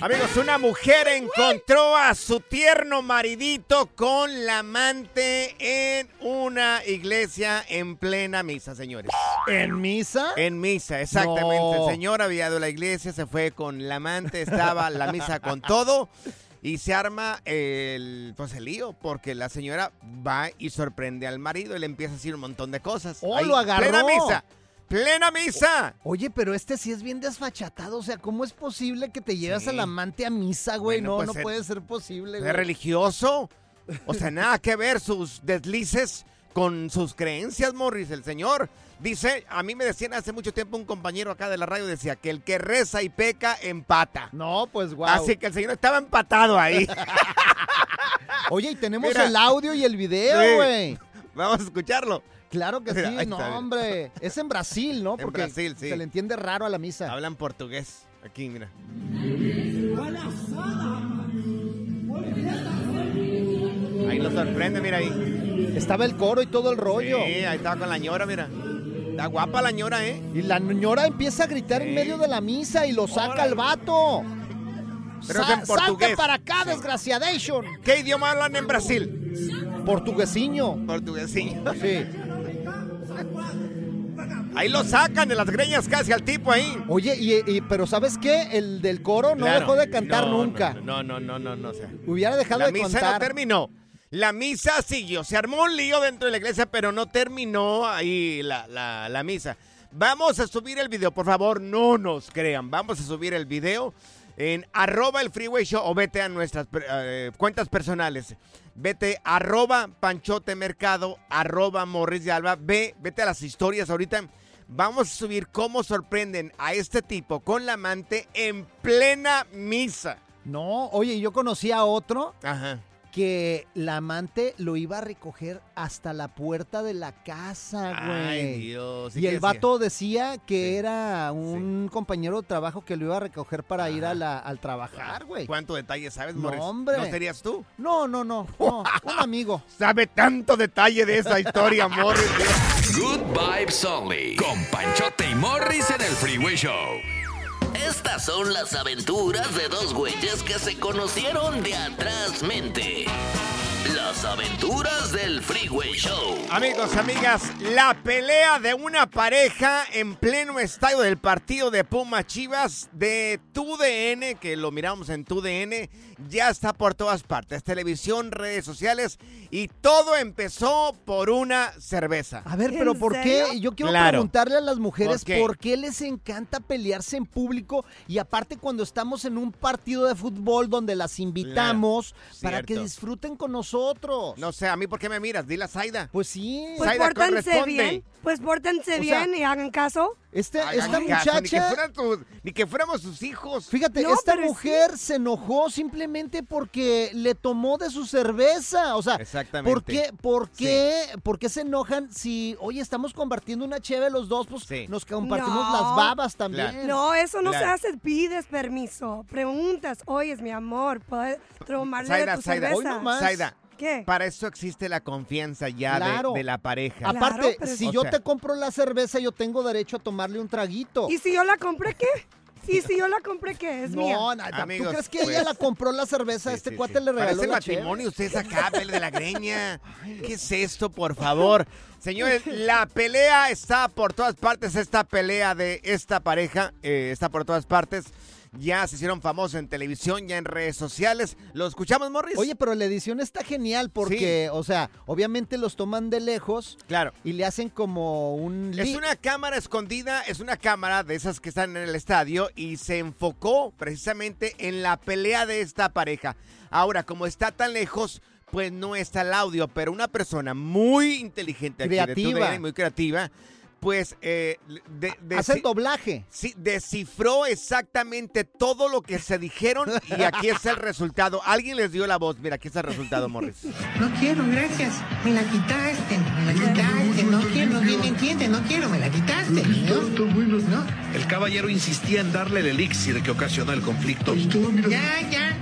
Amigos, una mujer encontró a su tierno maridito con la amante en una iglesia en plena misa, señores. ¿En misa? En misa, exactamente. No. El señor había ido a la iglesia, se fue con la amante, estaba la misa con todo. Y se arma el, pues el lío, porque la señora va y sorprende al marido y le empieza a decir un montón de cosas. Oh, Ahí, lo agarró. Plena misa, plena misa. Oye, pero este sí es bien desfachatado. O sea, ¿cómo es posible que te llevas al amante a misa, güey? Bueno, no, pues, no puede ser posible, ¿Es güey. religioso? O sea, nada que ver sus deslices con sus creencias, Morris. El señor dice, a mí me decían hace mucho tiempo un compañero acá de la radio, decía que el que reza y peca, empata. No, pues guau. Así que el señor estaba empatado ahí. Oye, y tenemos Mira. el audio y el video, Sí. güey. Vamos a escucharlo. Claro que sí, no, hombre. Es en Brasil, ¿no? En Porque Brasil, sí. se le entiende raro a la misa. Hablan portugués. Aquí, mira. Ahí lo sorprende, mira ahí. Estaba el coro y todo el rollo. Sí, ahí estaba con la ñora, mira. Está guapa la ñora, ¿eh? Y la ñora empieza a gritar en medio de la misa y lo saca al vato. Pero es en portugués. Saca para acá, Sí. desgraciadation. ¿Qué idioma hablan en Brasil? Portuguesiño. Portuguesiño. Sí. Ahí lo sacan de las greñas casi al tipo ahí. Oye, y, y- pero ¿sabes qué? El del coro no Claro. dejó de cantar No, nunca. No, no, no, no, no. o sea, Hubiera dejado la de misa no terminó. La misa siguió. Se armó un lío dentro de la iglesia, pero no terminó ahí la, la- la misa. Vamos a subir el video, por favor, no nos crean. Vamos a subir el video en arroba el freeway show o vete a nuestras per- eh, cuentas personales. Vete arroba panchote mercado, arroba morris de alba. Ve, vete a las historias ahorita. Vamos a subir cómo sorprenden a este tipo con la amante en plena misa. No, oye, yo conocí a otro Ajá. Que la amante lo iba a recoger hasta la puerta de la casa, güey. Ay, Dios. Y el vato decía que era un compañero de trabajo que lo iba a recoger para ir a la- al trabajar, güey. ¿Cuánto detalle sabes, No, Morris? hombre. ¿No serías tú? No, no, no, no, un amigo. Sabe tanto detalle de esa historia, Morris. Good vibes only. Con Panchote y Morris en el Freeway Show. Estas son las aventuras de dos güeyes que se conocieron de atrás mente. Las aventuras del Freeway Show. Amigos, amigas, la pelea de una pareja en pleno estadio del partido de Puma Chivas de TUDN, que lo miramos en TUDN, ya está por todas partes, televisión, redes sociales, y todo empezó por una cerveza. A ver, pero ¿por qué? Yo quiero Claro. preguntarle a las mujeres ¿Por qué? por qué les encanta pelearse en público y aparte cuando estamos en un partido de fútbol donde las invitamos para que disfruten con nosotros. No sé, a mí por qué me miras, dile a Zaida. Pues sí. Pues Zaida, pórtense corresponde. bien, pues pórtense O sea, bien y hagan caso. Este, Ay, esta Ni que, muchacha, fueran tus- ni que fuéramos sus hijos. fíjate, No, esta sí. mujer se enojó simplemente porque le tomó de su cerveza. O sea, Exactamente. ¿por qué, por qué, por qué se enojan si, oye, estamos compartiendo una cheve los dos, pues Sí. nos compartimos No. las babas también. Claro. No, eso no Claro. se hace. Pides permiso. Preguntas. Oye, es mi amor. ¿Puedo tomarle de tu cerveza? Hoy nomás. Zaida, ¿Qué? para eso existe la confianza ya de- Claro. de, la pareja. Aparte, si O yo sea- te compro la cerveza, yo tengo derecho a tomarle un traguito. ¿Y si yo la compré qué? ¿Y si yo la compré qué? Es mía. no, nada, ¿tú crees que pues- ella la compró la cerveza? Sí, este sí, cuate sí. le regaló Parece la matrimonio, ustedes acá, pele de la greña. ¿Qué es esto, por favor? Señores, la pelea está por todas partes. Esta pelea de esta pareja eh, está por todas partes. Ya se hicieron famosos en televisión, ya en redes sociales. ¿Lo escuchamos, Morris? Oye, pero la edición está genial porque, o sea, obviamente los toman de lejos claro. y le hacen como un... Es una cámara escondida, es una cámara de esas que están en el estadio y se enfocó precisamente en la pelea de esta pareja. Ahora, como está tan lejos, pues no está el audio, pero una persona muy inteligente, aquí de Creativa. Muy creativa, pues eh, de, de- Hace el sí- doblaje. sí, descifró exactamente todo lo que se dijeron y aquí está el resultado. Alguien les dio la voz. Mira, aquí está el resultado, Morris. No quiero, gracias. Me la quitaste, me la quitaste. No quiero, bien entiende, no quiero, me la quitaste. ¿no? El caballero insistía en darle el elixir que ocasiona el conflicto. Ya, ya.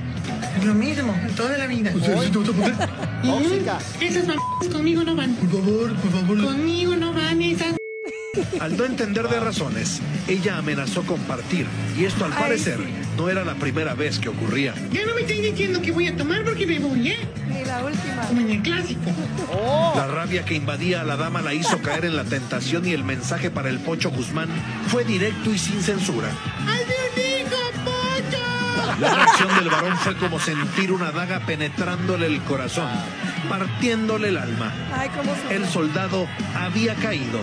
Es lo mismo, toda la vida. Tóxica. Esas mamadas conmigo no van. Por favor, por favor. Al no entender de razones, ella amenazó con partir. Y esto al Ay, parecer sí. no era la primera vez que ocurría. Ya no me estáis diciendo que voy a tomar porque me voy, ¿eh? Ni la última. Como en el clásico. Oh, La rabia que invadía a la dama la hizo caer en la tentación y el mensaje para el Pocho Guzmán fue directo y sin censura. La reacción del varón fue como sentir una daga penetrándole el corazón, partiéndole el alma. Ay, cómo. El soldado había caído.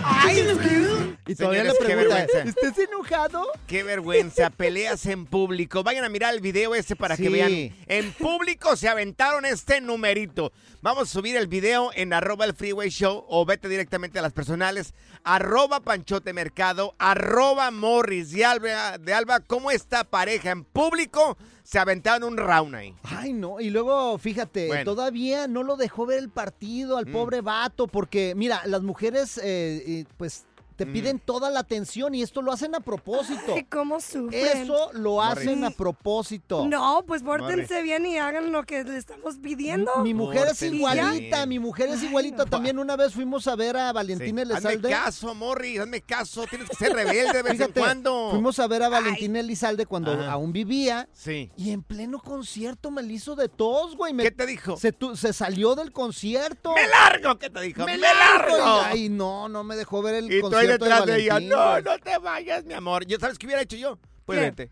Y todavía Señores, le qué pregunta, vergüenza. ¿estás enojado? Qué vergüenza, peleas en público. Vayan a mirar el video este para que vean. En público se aventaron este numerito. Vamos a subir el video en arroba el freeway show o vete directamente a las personales. Arroba Panchote Mercado, arroba Morris de Alba, de Alba. ¿Cómo esta pareja en público se aventaron un round ahí? Ay, no, y luego, fíjate, Bueno. todavía no lo dejó ver el partido al Mm. pobre vato, porque, mira, las mujeres, eh, eh, pues, te Mm. piden toda la atención y esto lo hacen a propósito. Ay, cómo sufren. Eso lo hacen a propósito. No, pues pórtense bien y hagan lo que le estamos pidiendo. Mi mujer es igualita, bien. mi mujer es Ay, igualita. no. También una vez fuimos a ver a Valentina Hazme Elizalde. caso, Morris, hazme caso. Tienes que ser rebelde de vez Fíjate, en cuando. fuimos a ver a Valentina Elizalde cuando Ajá. aún vivía. Sí. Y en pleno concierto me le hizo de tos, güey. Me- ¿Qué te dijo? Se, tu- se salió del concierto. ¡Me largo! ¿Qué te dijo? ¡Me ¡Me, largo! largo! Ay, no, no me dejó ver el tú ahí detrás de de ella, no, no te vayas, mi amor. ¿Yo sabes qué hubiera hecho yo? Pues ¿Qué? vete.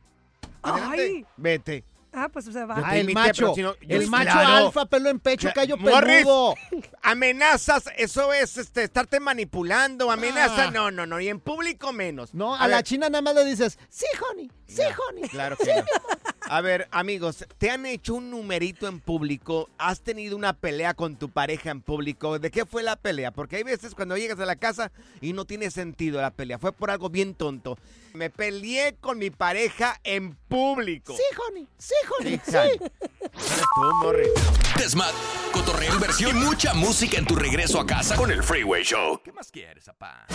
Adelante. Ay. Vete. Ah, pues se va. Yo te Ah, el invité, macho, si no- el macho claro. alfa, pelo en pecho, callo peludo. Amenazas, eso es este, estarte manipulando. Amenazas, Ah. no, no, no. Y en público menos. No, a, la ver, china nada más le dices, sí, honey, sí, honey. Claro que no. A ver, amigos, ¿te han hecho un numerito en público? ¿Has tenido una pelea con tu pareja en público? ¿De qué fue la pelea? Porque hay veces cuando llegas a la casa y no tiene sentido la pelea. Fue por algo bien tonto. Me peleé con mi pareja en público. Sí, honey, sí, honey, Sí, tú, Morris. Desmat, cotorreo, inversión y mucha música en tu regreso a casa con el Freeway Show. ¿Qué más quieres, papá?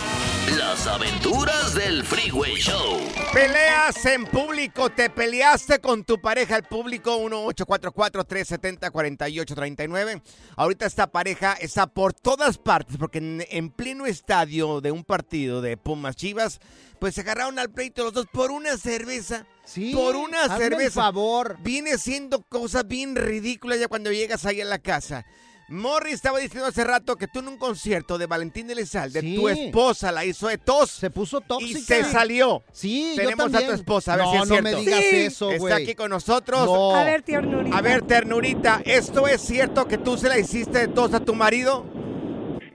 Las aventuras del Freeway Show. Peleas en público. Te peleaste con tu pareja. El público 1844-370-4839. Ahorita esta pareja está por todas partes porque en, en pleno estadio de un partido de Pumas Chivas, pues se agarraron al pleito los dos por una cerveza. Sí, por una cerveza. favor. Viene siendo cosas bien ridículas ya cuando llegas ahí a la casa. Morris estaba diciendo hace rato que tú en un concierto de Valentín Elizalde, Sí. tu esposa la hizo de tos. Se puso tóxica. Y se salió. Sí, yo Tenemos a también. tu esposa, a ver no, si es no cierto. me digas Sí. eso, Está güey. aquí con nosotros. No. A ver, ternurita. A ver, ternurita, ¿esto es cierto que tú se la hiciste de tos a tu marido?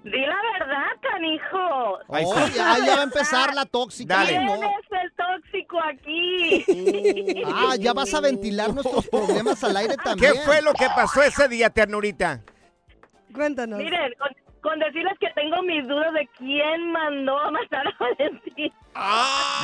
Di la verdad, canijo. Ahí Oh, está. ya, ya va a empezar la tóxica. Dale. ¿Quién ¿no? es el tóxico aquí? Ah, ya vas a ventilar nuestros problemas al aire también. ¿Qué fue lo que pasó ese día, ternurita? Cuéntanos. Miren, con, con decirles que tengo mis dudas de quién mandó a matar a Valentín.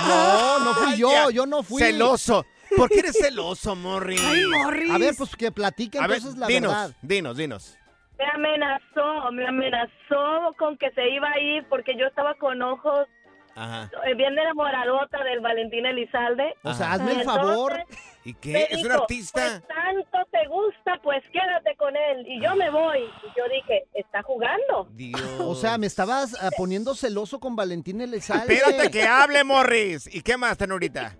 No, no fui yo, yo no fui. Celoso. ¿Por qué eres celoso, Morris? Ay, Morris. A ver, pues que platique A ver, entonces la dinos, verdad. dinos, dinos. Me amenazó, me amenazó con que se iba a ir porque yo estaba con ojos Ajá. eh, bien enamoradota del Valentín Elizalde. O sea, hazme el favor. Entonces, ¿Y me qué? ¿Es un dijo, artista? Pues tanto te gusta, pues quédate con él. Y yo me voy. Y yo dije, está jugando. Dios. O sea, me estabas ah, poniendo celoso con Valentín Elizalde. Espérate que hable, Morris. ¿Y qué más, ternurita?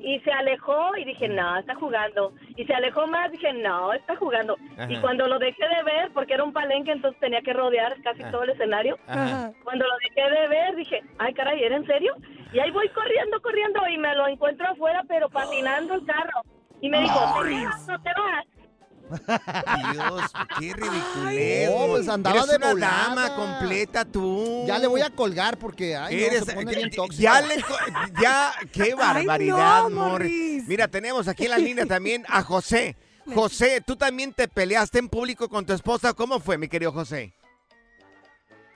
Y se alejó y dije, no, está jugando. Y se alejó más, dije, no, está jugando. Ajá. Y cuando lo dejé de ver, porque era un palenque, entonces tenía que rodear casi Ah. todo el escenario. Ajá. Cuando lo dejé de ver, dije, ay, caray, ¿era en serio? Y ahí voy corriendo, corriendo, y me lo encuentro afuera, pero patinando el carro. Y me dijo, ¿te vas no te vas? Dios, qué ridiculez. No, pues andaba Eres de una volada. dama completa tú. Ya le voy a colgar porque ay, no, Eres, se pone ya- bien tóxico. ya le ya, qué barbaridad, no, Morris. Morris. Mira, tenemos aquí en la línea también a José. José, tú también te peleaste en público con tu esposa. ¿Cómo fue, mi querido José?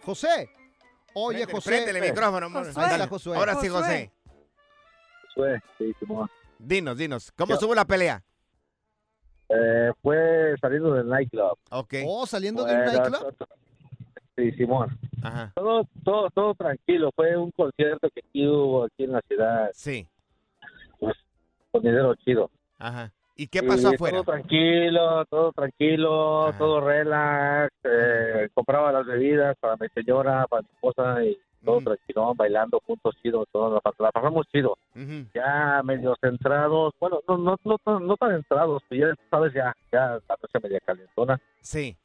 José. Oye, José. préndele el micrófono. Josué. Ahí está Dale. Josué. Ahora sí, Josué. José. sí, Simón. Dinos, dinos. ¿Cómo estuvo la pelea? Eh, fue saliendo del nightclub. Ok. Oh, saliendo de un Bueno, nightclub. Sí, Simón. Ajá. Todo, todo, todo tranquilo. Fue un concierto que aquí hubo aquí en la ciudad. Sí. Pues, con dinero chido. Ajá. ¿Y qué pasó Y afuera? Todo tranquilo, todo tranquilo, Ajá. todo relax. eh, compraba las bebidas para mi señora, para mi esposa y todo Mm. tranquilo, bailando juntos chido, todo, la, pasamos chido. Ya medio centrados, bueno, no, no, no, tan- no tan centrados, pero ya sabes, ya, ya la noche media calentona. Sí.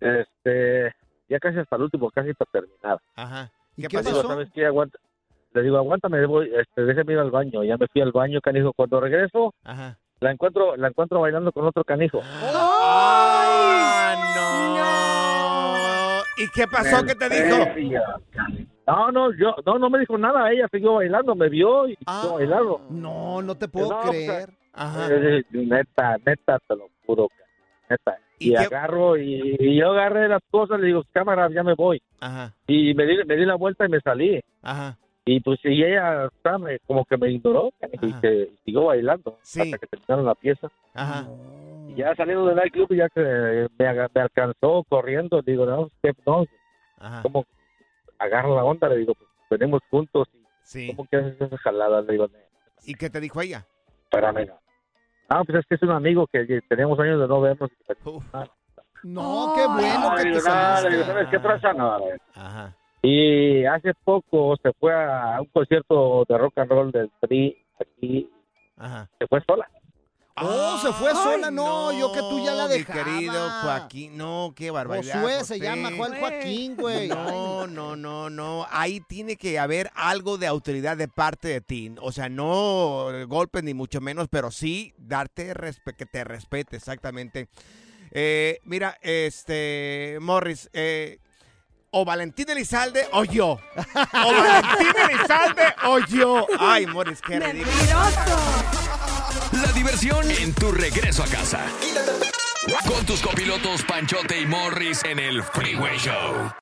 Este, ya casi hasta el último, casi para terminar. Ajá. ¿Y ¿Qué qué pasó? Digo, ¿sabes qué? Aguanta. Le digo, aguántame, voy, este, déjeme ir al baño. Ya me fui al baño, canijo. Cuando regreso, Ajá. La encuentro, la encuentro bailando con otro canijo. ¡Ah, no! ¿Y qué pasó? ¿Qué te dijo? No, no, yo, no, no me dijo nada. Ella siguió bailando, me vio y Ah. siguió bailando. No, no te puedo No, creer. Ajá. Eh, Neta, neta, te lo juro, neta. ¿Y Y, qué- agarro y, y yo agarré las cosas, le digo, cámara, ya me voy. Ajá. Y me di, me di la vuelta y me salí. Ajá. Y pues y ella ¿sabe? como que me ignoró y que siguió bailando Sí. hasta que terminaron la pieza. Ajá. Y ya saliendo del nightclub y ya que me, alcanzó corriendo, digo, no, ¿qué, no, Ajá. ¿cómo agarra la onda? Le digo, pues venimos juntos y Sí. ¿cómo que haces esa jalada? Le digo, "No, ¿Y qué te dijo ella? espérame, no. Ah, pues es que es un amigo que, teníamos años de no vernos. Uf. No, qué bueno No, que te no. ¿sabes qué traza? No. Ajá. Y hace poco se fue a un concierto de rock and roll del Tri aquí, Ajá. se fue sola. Oh, se fue Ay, sola. No, yo que tú ya la mi dejaba. querido Joaquín. No, qué barbaridad. Josué se llama Juan Joaquín, güey. No, no, no, no. Ahí tiene que haber algo de autoridad de parte de ti. O sea, no golpes ni mucho menos, pero sí darte respe- que te respete, exactamente. Eh, mira, este, Morris, eh, o Valentín Elizalde o yo. O Valentín Elizalde o yo. Ay, Morris, qué ridículo. La diversión en tu regreso a casa. Con tus copilotos Panchote y Morris en el Freeway Show.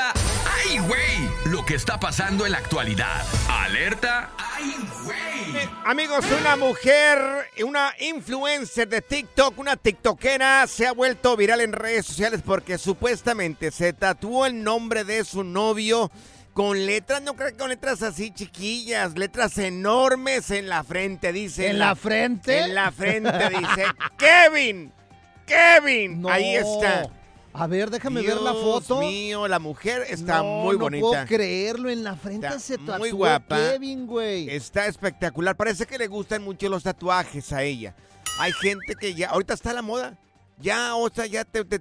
Está pasando en la actualidad. Alerta. ¡Ay, güey! Amigos, una mujer, una influencer de TikTok, una tiktokera, se ha vuelto viral en redes sociales porque supuestamente se tatuó el nombre de su novio con letras, no creo que con letras así chiquillas, letras enormes en la frente, dice. ¿En la frente? En la frente, dice. Kevin, Kevin. Ahí está. A ver, déjame ver la Dios foto. mío, la mujer está No, muy no bonita. puedo creerlo, en la frente Está se tatuó muy guapa. Kevin, güey. Está espectacular. Parece que le gustan mucho los tatuajes a ella. Hay gente que ya, ahorita está la moda. Ya, o sea, ya te, te-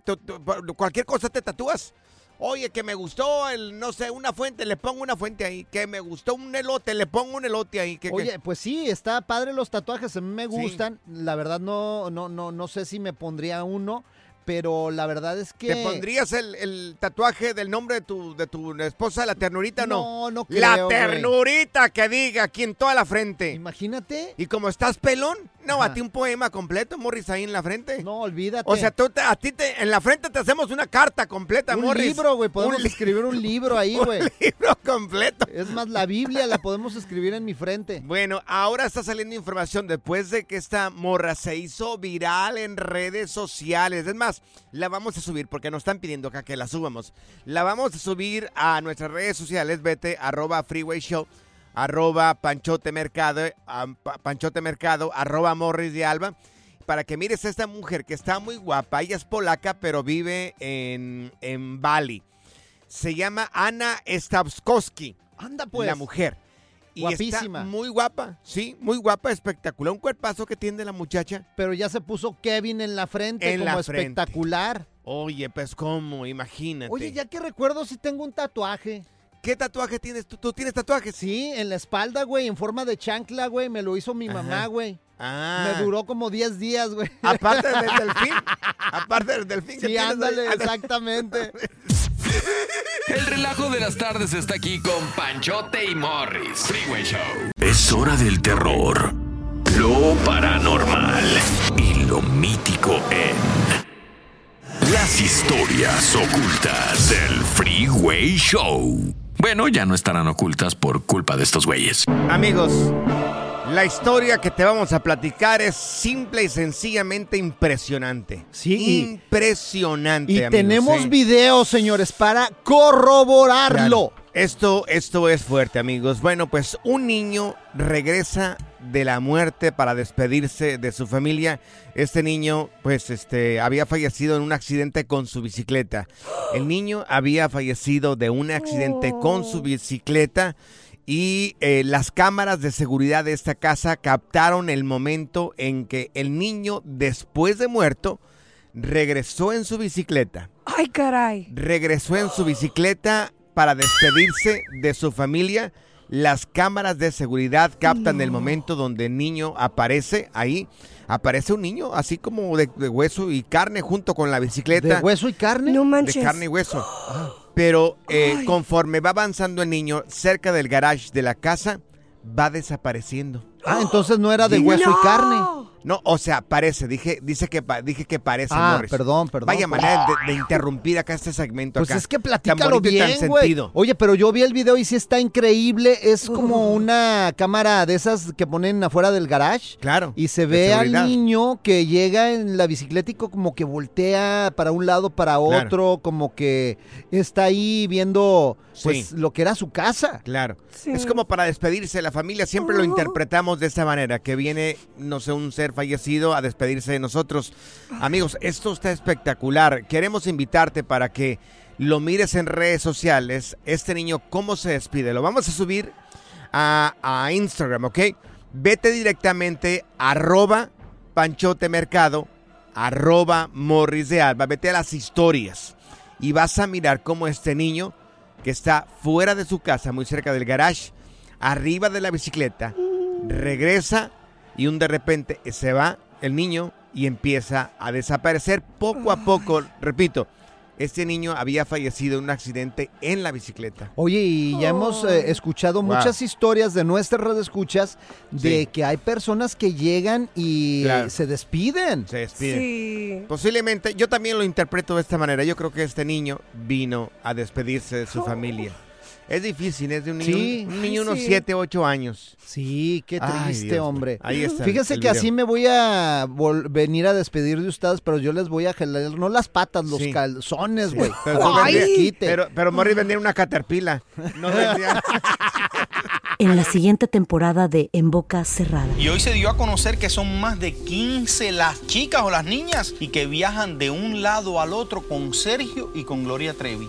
cualquier cosa te tatúas. Oye, que me gustó el, no sé, una fuente, le pongo una fuente ahí. Que me gustó un elote, le pongo un elote ahí. Que, que- Oye, pues sí, está padre los tatuajes, a mí me Sí. gustan. La verdad no, no, no, no sé si me pondría uno, pero la verdad es que. ¿Te pondrías el, el tatuaje del nombre de tu, de tu esposa, la ternurita, no? No, no La creo, güey. ternurita que diga aquí en toda la frente. Imagínate. Y como estás pelón, no, a Ajá. ti un poema completo, Morris, ahí en la frente. No, olvídate. O sea, tú te- a ti te, en la frente te hacemos una carta completa, un Morris. libro, güey. Podemos Un escribir un libro ahí, un güey. libro completo. Es más, la Biblia la podemos escribir en mi frente. Bueno, ahora está saliendo información después de que esta morra se hizo viral en redes sociales. Es más, la vamos a subir porque nos están pidiendo acá que la subamos. La vamos a subir a nuestras redes sociales. Vete, arroba Freeway Show, arroba Panchote Mercado, Panchote Mercado, arroba Morris de Alba. Para que mires a esta mujer que está muy guapa. Ella es polaca, pero vive en, en Bali. Se llama Ana Stavskowski. Anda, pues. La mujer. Y Guapísima. está muy guapa, sí, muy guapa, espectacular. Un cuerpazo que tiene la muchacha. Pero ya se puso Kevin en la frente En como la frente. espectacular. Oye, pues cómo, imagínate. Oye, ya que recuerdo si tengo un tatuaje. ¿Qué tatuaje tienes tú? ¿Tú tienes tatuajes? Sí, en la espalda, güey, en forma de chancla, güey. Me lo hizo mi Ajá. mamá, güey. Ah. Me duró como 10 días, güey. Aparte del delfín. Aparte del delfín Sí, ahí. ándale, exactamente. El relajo de las tardes está aquí con Panchote y Morris. Freeway Show. Es hora del terror, lo paranormal y lo mítico en las historias ocultas del Freeway Show. Bueno, ya no estarán ocultas por culpa de estos güeyes. Amigos, la historia que te vamos a platicar es simple y sencillamente impresionante. Sí. Impresionante, Y amigos, tenemos ¿eh? videos, señores, para corroborarlo. Claro. Esto, esto es fuerte, amigos. Bueno, pues un niño regresa de la muerte para despedirse de su familia. Este niño, pues, este, había fallecido en un accidente con su bicicleta. El niño había fallecido de un accidente con su bicicleta y eh, las cámaras de seguridad de esta casa captaron el momento en que el niño, después de muerto, regresó en su bicicleta Ay, caray. regresó en su bicicleta para despedirse de su familia. Las cámaras de seguridad captan el momento donde el niño aparece ahí. Aparece un niño así como de, de hueso y carne junto con la bicicleta. ¿De hueso y carne? No De manches. carne y hueso. Pero eh, conforme va avanzando el niño cerca del garage de la casa, va desapareciendo. Ah, entonces no era de hueso y carne. No, o sea, parece, dije, dice que pa- dije que parece Ah, Morris. perdón, perdón. Vaya manera de, de interrumpir acá este segmento Pues acá. es que platícalo tan bien, güey. sentido. Oye, pero yo vi el video y sí está increíble. Es como una cámara de esas que ponen afuera del garage. Claro. Y se ve al niño que llega en la bicicleta y co- como que voltea para un lado, para Claro. otro, como que está ahí viendo pues Sí. lo que era su casa. Claro. Es como para despedirse de la familia. Siempre lo interpretamos de esta manera, que viene, no sé, un ser fallecido a despedirse de nosotros. Amigos, esto está espectacular. Queremos invitarte para que lo mires en redes sociales. Este niño, ¿cómo se despide? Lo vamos a subir a, Instagram, ¿ok? Vete directamente arroba Panchote Mercado, arroba Morris de Alba. Vete a las historias y vas a mirar cómo este niño que está fuera de su casa, muy cerca del garage, arriba de la bicicleta, regresa y un de repente se va el niño y empieza a desaparecer poco a poco. Repito, este niño había fallecido en un accidente en la bicicleta. Oye, y ya hemos eh, escuchado Wow. muchas historias de nuestras redes escuchas de Sí. que hay personas que llegan y Claro. se despiden. Se despide. Posiblemente, yo también lo interpreto de esta manera. Yo creo que este niño vino a despedirse de su familia. Es difícil, es de un niño, Sí. un niño Ay, unos sí. 7, 8 años. Sí, qué Ay, triste, Dios hombre. Ahí está. Fíjense que video. así me voy a venir a despedir de ustedes, pero yo les voy a jalar, no las patas, los Sí. calzones, güey. Pero, pero, pero Morris vendría una caterpillar. No vendría- En la siguiente temporada de En Boca Cerrada. Y hoy se dio a conocer que son más de 15 las chicas o las niñas y que viajan de un lado al otro con Sergio y con Gloria Trevi.